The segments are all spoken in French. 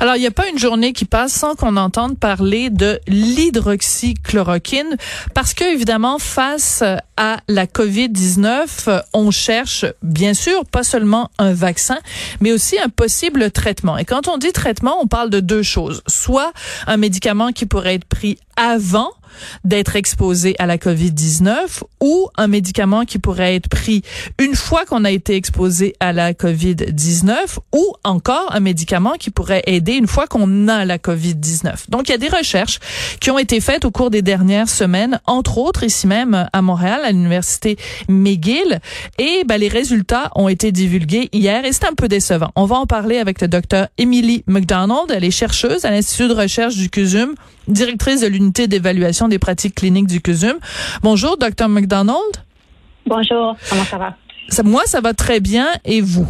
Alors, il n'y a pas une journée qui passe sans qu'on entende parler de l'hydroxychloroquine parce que, évidemment, face à la COVID-19, on cherche, bien sûr, pas seulement un vaccin, mais aussi un possible traitement. Et quand on dit traitement, on parle de deux choses. Soit un médicament qui pourrait être pris avant d'être exposé à la COVID-19 ou un médicament qui pourrait être pris une fois qu'on a été exposé à la COVID-19 ou encore un médicament qui pourrait aider une fois qu'on a la COVID-19. Donc, il y a des recherches qui ont été faites au cours des dernières semaines, entre autres ici même à Montréal, à l'université McGill, et ben, les résultats ont été divulgués hier et c'est un peu décevant. On va en parler avec le docteur Emily McDonald. Elle est chercheuse à l'Institut de recherche du CUSUM, directrice de l'unité d'évaluation des pratiques cliniques du CUSUM. Bonjour, docteur McDonald. Bonjour, comment ça va? moi, ça va très bien. Et vous?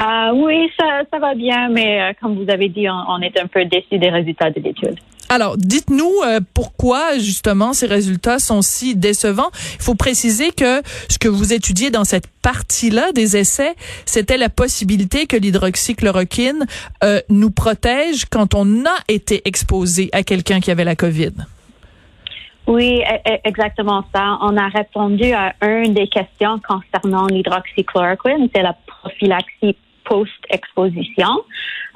Euh, oui, ça, ça va bien, mais euh, comme vous avez dit, on, on est un peu déçus des résultats de l'étude. Alors, dites-nous euh, pourquoi justement ces résultats sont si décevants. Il faut préciser que ce que vous étudiez dans cette partie-là des essais, c'était la possibilité que l'hydroxychloroquine euh, nous protège quand on a été exposé à quelqu'un qui avait la COVID. Oui, e- e- exactement ça. On a répondu à une des questions concernant l'hydroxychloroquine, c'est la prophylaxie post-exposition.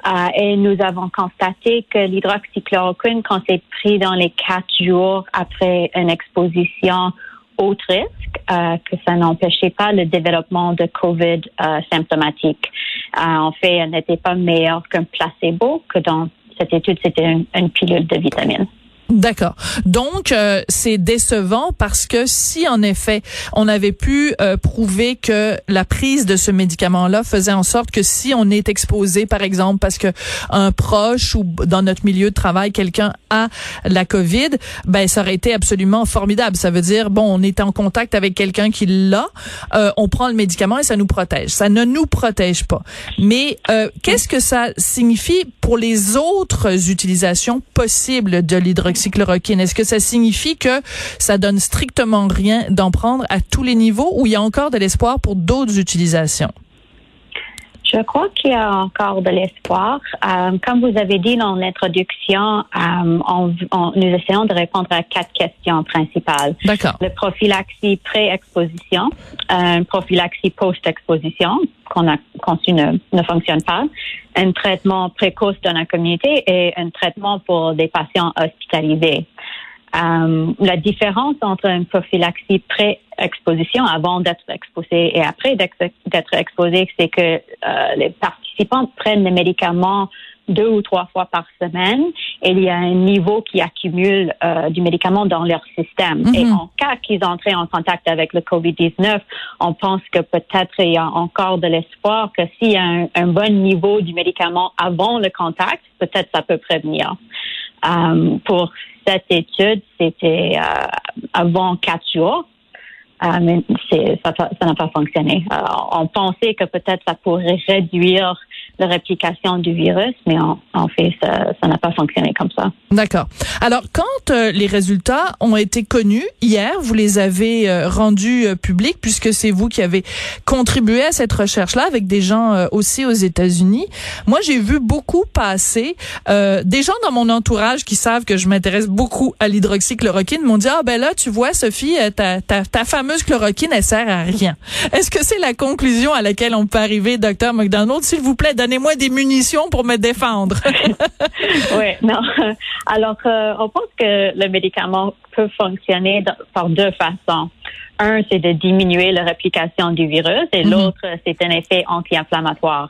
Euh, et nous avons constaté que l'hydroxychloroquine, quand c'est pris dans les quatre jours après une exposition haut risque, euh, que ça n'empêchait pas le développement de COVID euh, symptomatique. En fait, elle n'était pas meilleure qu'un placebo, que dans cette étude, c'était une pilule de vitamines. D'accord. Donc euh, c'est décevant parce que si en effet on avait pu euh, prouver que la prise de ce médicament-là faisait en sorte que si on est exposé par exemple parce que un proche ou dans notre milieu de travail quelqu'un a la Covid, ben ça aurait été absolument formidable. Ça veut dire bon, on est en contact avec quelqu'un qui l'a, euh, on prend le médicament et ça nous protège. Ça ne nous protège pas. Mais qu'est-ce que ça signifie pour les autres utilisations possibles de l'hydroxychloroquine est-ce que ça signifie que ça donne strictement rien d'en prendre à tous les niveaux ou il y a encore de l'espoir pour d'autres utilisations? Je crois qu'il y a encore de l'espoir. Euh, comme vous avez dit dans l'introduction, euh, on, on, nous essayons de répondre à quatre questions principales. D'accord. Le prophylaxie pré-exposition, un prophylaxie post-exposition qu'on a conçu ne, ne fonctionne pas, un traitement précoce dans la communauté et un traitement pour des patients hospitalisés. Euh, la différence entre une prophylaxie pré-exposition, avant d'être exposé et après d'être exposé, c'est que euh, les participants prennent les médicaments deux ou trois fois par semaine et il y a un niveau qui accumule euh, du médicament dans leur système. Et en cas qu'ils entrent en contact avec le COVID-19, on pense que peut-être il y a encore de l'espoir que s'il y a un, un, bon niveau du médicament avant le contact, peut-être ça peut prévenir. Euh, pour cette étude, c'était euh, avant quatre jours. Euh, mais ça n'a pas fonctionné. Alors, on pensait que peut-être ça pourrait réduire la réplication du virus, mais en, en fait, ça n'a pas fonctionné comme ça. D'accord. Alors, quand euh, les résultats ont été connus hier, vous les avez euh, rendus euh, publics puisque c'est vous qui avez contribué à cette recherche-là avec des gens aussi aux États-Unis. Moi, j'ai vu beaucoup passer des gens dans mon entourage qui savent que je m'intéresse beaucoup à l'hydroxychloroquine m'ont dit ah ben là, tu vois, Sophie, ta, ta, ta fameuse chloroquine, elle sert à rien. Est-ce que c'est la conclusion à laquelle on peut arriver, docteur McDonald, s'il vous plaît? Donnez-moi des munitions pour me défendre. oui, non. Alors, euh, on pense que le médicament peut fonctionner par deux façons. Un, c'est de diminuer la réplication du virus et l'autre, c'est un effet anti-inflammatoire.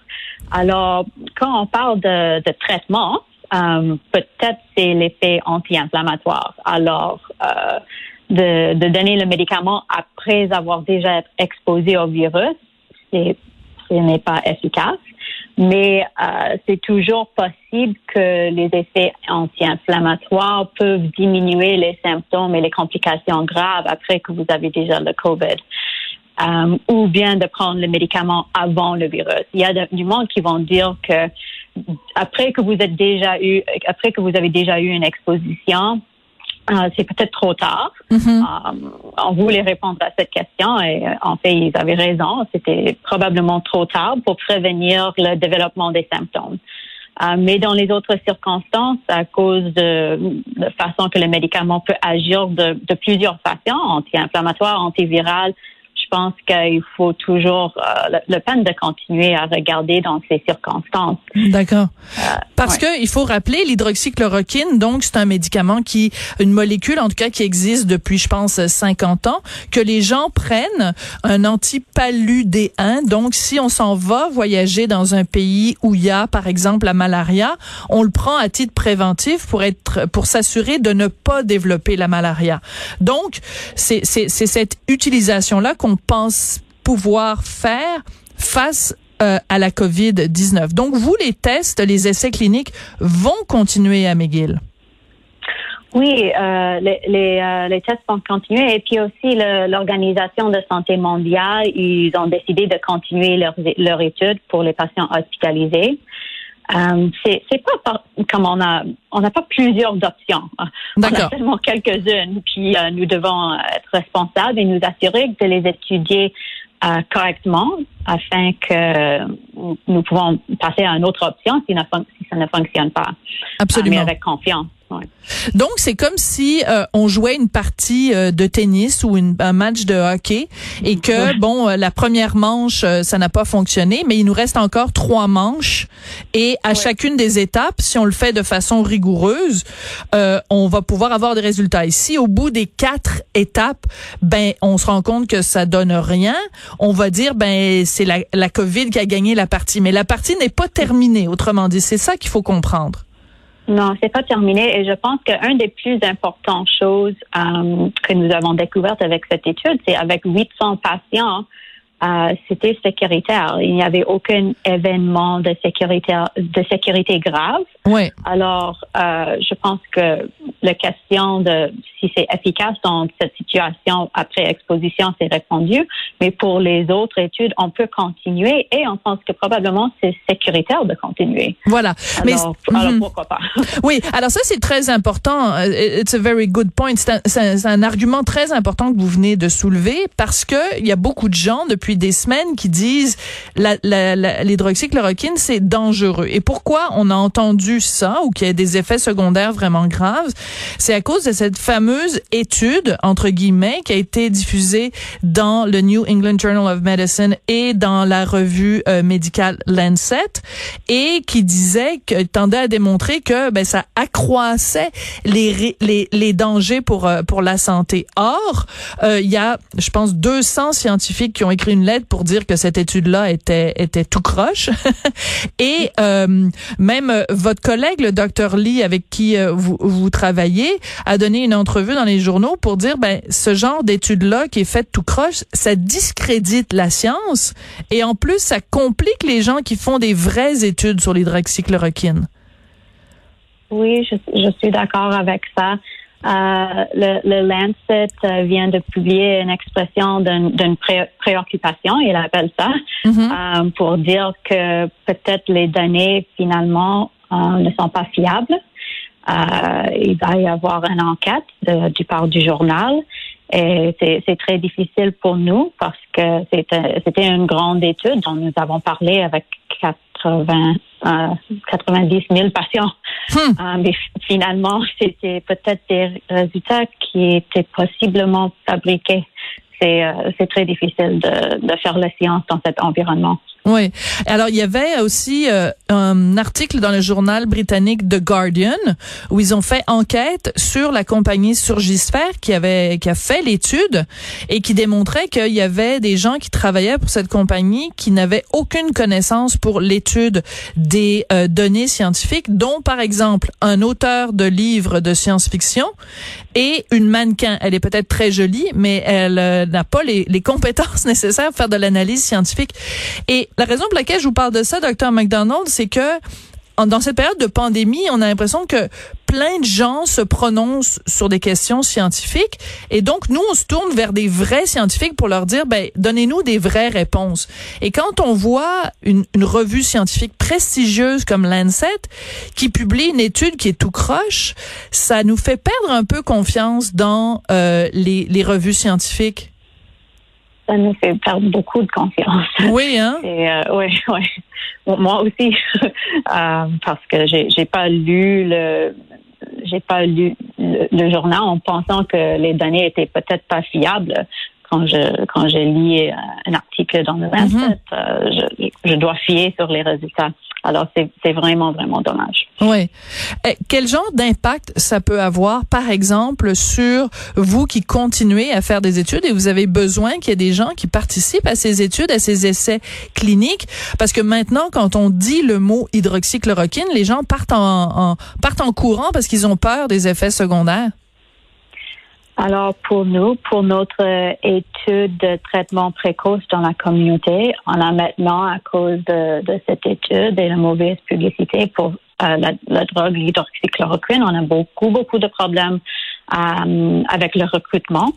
Alors, quand on parle de, de traitement, euh, peut-être c'est l'effet anti-inflammatoire. Alors, euh, de, de, donner le médicament après avoir déjà été exposé au virus, ce n'est pas efficace. Mais euh, c'est toujours possible que les effets anti-inflammatoires peuvent diminuer les symptômes et les complications graves après que vous avez déjà le COVID. Euh, ou bien de prendre le médicament avant le virus. Il y a du monde qui vont dire que après que vous êtes déjà eu, après que vous avez déjà eu une exposition, euh, c'est peut-être trop tard. Mm-hmm. Euh, on voulait répondre à cette question et euh, en fait, ils avaient raison. C'était probablement trop tard pour prévenir le développement des symptômes. mais dans les autres circonstances, à cause de la façon que le médicament peut agir de, de plusieurs façons, anti-inflammatoire, antiviral, je pense qu'il faut toujours euh, le, peine de continuer à regarder dans ces circonstances. D'accord. Euh, Parce que il faut rappeler l'hydroxychloroquine, donc c'est un médicament qui, une molécule en tout cas qui existe depuis, je pense, 50 ans, que les gens prennent un antipaludéen. Donc, si on s'en va voyager dans un pays où il y a, par exemple, la malaria, on le prend à titre préventif pour être, pour s'assurer de ne pas développer la malaria. Donc, c'est c'est cette utilisation là qu'on pense pouvoir faire face euh, à la COVID-19. Donc, vous, les tests, les essais cliniques vont continuer à McGill? Oui, euh, euh, les, tests vont continuer et puis aussi l'Organisation de santé mondiale, ils ont décidé de continuer leur, leur étude pour les patients hospitalisés. Euh, c'est pas comme on a on n'a pas plusieurs options. On a seulement quelques-unes. Puis euh, nous devons être responsables et nous assurer de les étudier euh, correctement afin que nous pouvons passer à une autre option si, si ça ne fonctionne pas. Absolument. mais avec confiance. Donc c'est comme si euh, on jouait une partie euh, de tennis ou une, un match de hockey et que bon euh, la première manche ça n'a pas fonctionné mais il nous reste encore trois manches et à chacune des étapes si on le fait de façon rigoureuse on va pouvoir avoir des résultats. Ici au bout des quatre étapes ben on se rend compte que ça donne rien, on va dire ben c'est la, la Covid qui a gagné la partie. Mais la partie n'est pas terminée. Autrement dit c'est ça qu'il faut comprendre. Non, c'est pas terminé et je pense qu'une des plus importantes choses euh, que nous avons découvertes avec cette étude, c'est avec 800 patients euh, c'était sécuritaire. Il n'y avait aucun événement de sécurité de sécurité grave. Oui. Alors, euh, je pense que la question de si c'est efficace dans cette situation après exposition, c'est répondu. Mais pour les autres études, on peut continuer et on pense que probablement c'est sécuritaire de continuer. Voilà. Alors, Mais alors mhm. pourquoi pas? Oui. Alors ça c'est très important. Euh, It's a very good point. C'est un, un argument très important que vous venez de soulever parce que il y a beaucoup de gens depuis des semaines qui disent la, la, la, l'hydroxychloroquine c'est dangereux. Et pourquoi on a entendu ça ou qu'il y a des effets secondaires vraiment graves? C'est à cause de cette fameuse étude entre guillemets qui a été diffusée dans le New England Journal of Medicine et dans la revue euh, médicale Lancet et qui disait que tendait à démontrer que ben ça accroissait les les, les dangers pour euh, pour la santé. Or, euh, il y a je pense 200 scientifiques qui ont écrit une lettre pour dire que cette étude-là était était tout croche. Et même votre collègue, le docteur Lee, avec qui vous, vous travaillez, a donné une entrevue dans les journaux pour dire ben ce genre d'étude-là qui est faite tout croche, ça discrédite la science et en plus ça complique les gens qui font des vraies études sur l'hydroxychloroquine. Oui, je, je suis d'accord avec ça. Euh, le, le, Lancet euh, vient de publier une expression d'une pré préoccupation, il appelle ça, Mm -hmm. euh, pour dire que peut-être les données finalement ne sont pas fiables. Euh, il va y avoir une enquête de, du part du journal et c'est très difficile pour nous parce que c'était une grande étude dont nous avons parlé avec 80, euh, 90 000 patients. Hmm. Euh, mais finalement, c'était peut-être des résultats qui étaient possiblement fabriqués. C'est euh, très difficile de, de, faire la science dans cet environnement. Oui. Alors, il y avait aussi euh, un article dans le journal britannique The Guardian où ils ont fait enquête sur la compagnie Surgisphère qui avait qui a fait l'étude et qui démontrait qu'il y avait des gens qui travaillaient pour cette compagnie qui n'avaient aucune connaissance pour l'étude des euh, données scientifiques, dont par exemple un auteur de livres de science-fiction et une mannequin. Elle est peut-être très jolie, mais elle euh, n'a pas les, les compétences nécessaires pour faire de l'analyse scientifique. Et la raison pour laquelle je vous parle de ça, docteur McDonald, c'est que dans cette période de pandémie, on a l'impression que plein de gens se prononcent sur des questions scientifiques et donc nous on se tourne vers des vrais scientifiques pour leur dire ben donnez-nous des vraies réponses. Et quand on voit une, une, revue scientifique prestigieuse comme Lancet qui publie une étude qui est tout croche, ça nous fait perdre un peu confiance dans euh, les, les revues scientifiques ça nous fait perdre beaucoup de confiance. Oui, hein? Et, euh, oui, oui. Moi aussi, euh, parce que j'ai j'ai pas lu le j'ai pas lu le, journal en pensant que les données étaient peut-être pas fiables. Quand je quand j'ai lu un article dans le Lancet, mm -hmm. je, je dois fier sur les résultats. Alors, c'est vraiment, vraiment dommage. Oui. Eh, quel genre d'impact ça peut avoir, par exemple, sur vous qui continuez à faire des études et vous avez besoin qu'il y ait des gens qui participent à ces études, à ces essais cliniques? Parce que maintenant, quand on dit le mot hydroxychloroquine, les gens partent en, en partent en courant parce qu'ils ont peur des effets secondaires. Alors pour nous, pour notre euh, étude de traitement précoce dans la communauté, on a maintenant, à cause de, de cette étude et la mauvaise publicité pour euh, la, la, drogue l'hydroxychloroquine, on a beaucoup, beaucoup de problèmes euh, avec le recrutement.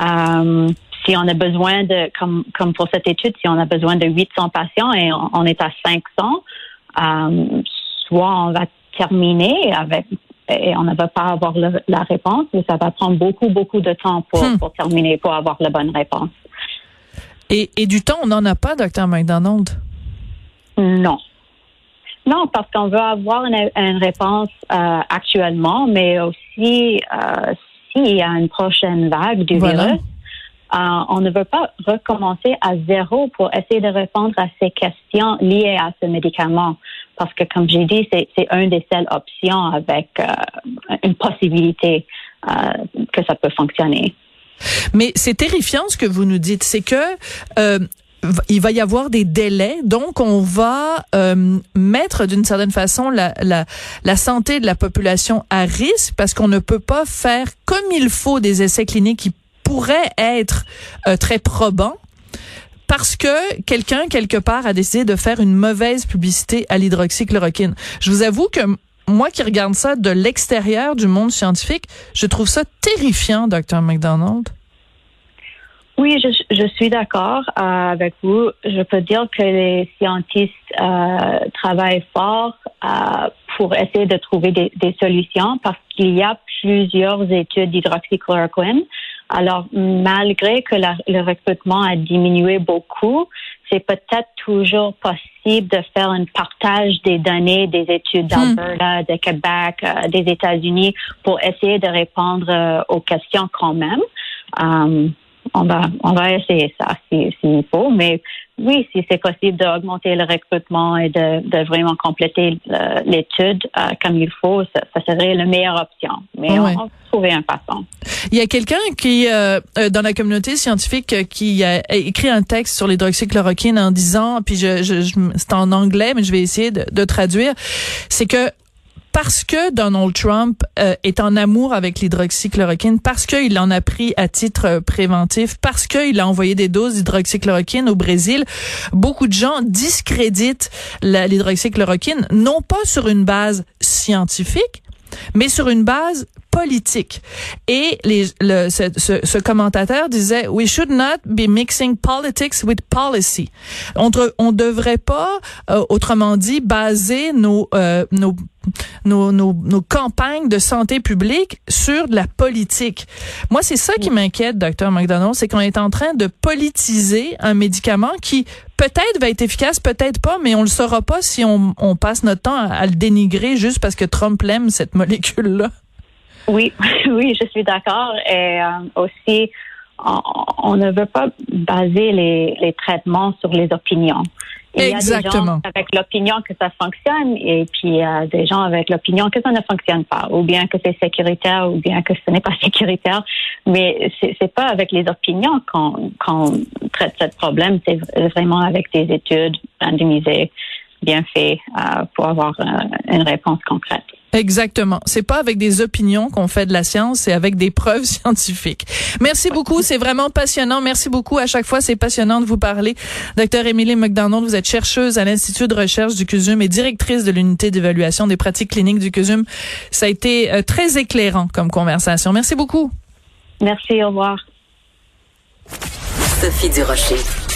Euh, si on a besoin de, comme, comme pour cette étude, si on a besoin de 800 patients et on, on est à 500, euh, soit on va terminer avec et on ne va pas avoir le, la réponse, mais ça va prendre beaucoup, beaucoup de temps pour, hmm. pour terminer, pour avoir la bonne réponse. Et, et du temps, on n'en a pas, docteur McDonald? Non. Non, parce qu'on veut avoir une, une réponse euh, actuellement, mais aussi euh, s'il y a une prochaine vague du Voilà. virus, euh, on ne veut pas recommencer à zéro pour essayer de répondre à ces questions liées à ce médicament. Parce que, comme j'ai dit, c'est une des seules options avec euh, une possibilité euh, que ça peut fonctionner. Mais c'est terrifiant ce que vous nous dites, c'est que euh, il va y avoir des délais, donc on va mettre d'une certaine façon la, santé de la population à risque parce qu'on ne peut pas faire comme il faut des essais cliniques qui pourraient être très probants parce que quelqu'un quelque part a décidé de faire une mauvaise publicité à l'hydroxychloroquine. Je vous avoue que moi qui regarde ça de l'extérieur du monde scientifique, je trouve ça terrifiant, Dr. McDonald. Oui, je, je suis d'accord euh, avec vous. Je peux dire que les scientifiques euh, travaillent fort euh, pour essayer de trouver des, des solutions parce qu'il y a plusieurs études d'hydroxychloroquine. Alors, malgré que la- le recrutement a diminué beaucoup, c'est peut-être toujours possible de faire un partage des données des études d'Alberta, de Québec, euh, des États-Unis pour essayer de répondre euh, aux questions quand même. Euh, on va, on va essayer ça si- s'il faut, mais oui, si c'est possible d'augmenter le recrutement et de, de vraiment compléter l'étude euh, comme il faut, ça, ça serait la meilleure option. Mais Ouais. on, va trouver un façon. Il y a quelqu'un qui, euh, euh, dans la communauté scientifique, euh, qui a écrit un texte sur l'hydroxychloroquine en disant, puis je, je, je- c'est en anglais, mais je vais essayer de, de traduire, c'est que parce que Donald Trump euh, est en amour avec l'hydroxychloroquine, parce qu'il en a pris à titre euh, préventif, parce qu'il a envoyé des doses d'hydroxychloroquine au Brésil, beaucoup de gens discréditent l'hydroxychloroquine, non pas sur une base scientifique, mais sur une base politique. Et les, le, ce, ce, ce commentateur disait, we should not be mixing politics with policy. On ne devrait pas, euh, autrement dit, baser nos, euh, nos nos, nos, nos campagnes de santé publique sur de la politique. Moi, c'est ça qui m'inquiète, docteur McDonald, c'est qu'on est en train de politiser un médicament qui peut-être va être efficace, peut-être pas, mais on le saura pas si on, passe notre temps à, le dénigrer juste parce que Trump aime cette molécule-là. Oui, oui, je suis d'accord. Et euh, aussi, on, on ne veut pas baser les, les traitements sur les opinions. Il y a des Exactement. gens avec l'opinion que ça fonctionne et puis il y a des gens avec l'opinion que ça ne fonctionne pas, ou bien que c'est sécuritaire, ou bien que ce n'est pas sécuritaire. Mais c'est pas avec les opinions qu'on qu'on traite ce problème, c'est vraiment avec des études randomisées, bien faites, euh, pour avoir euh, une réponse concrète. Exactement. C'est pas avec des opinions qu'on fait de la science, c'est avec des preuves scientifiques. Merci beaucoup, c'est vraiment passionnant. Merci beaucoup. À chaque fois, c'est passionnant de vous parler. Docteur Émilie McDonald, vous êtes chercheuse à l'Institut de recherche du CUSUM et directrice de l'unité d'évaluation des pratiques cliniques du CUSUM. Ça a été euh, très éclairant comme conversation. Merci beaucoup. Merci, au revoir. Sophie Durocher.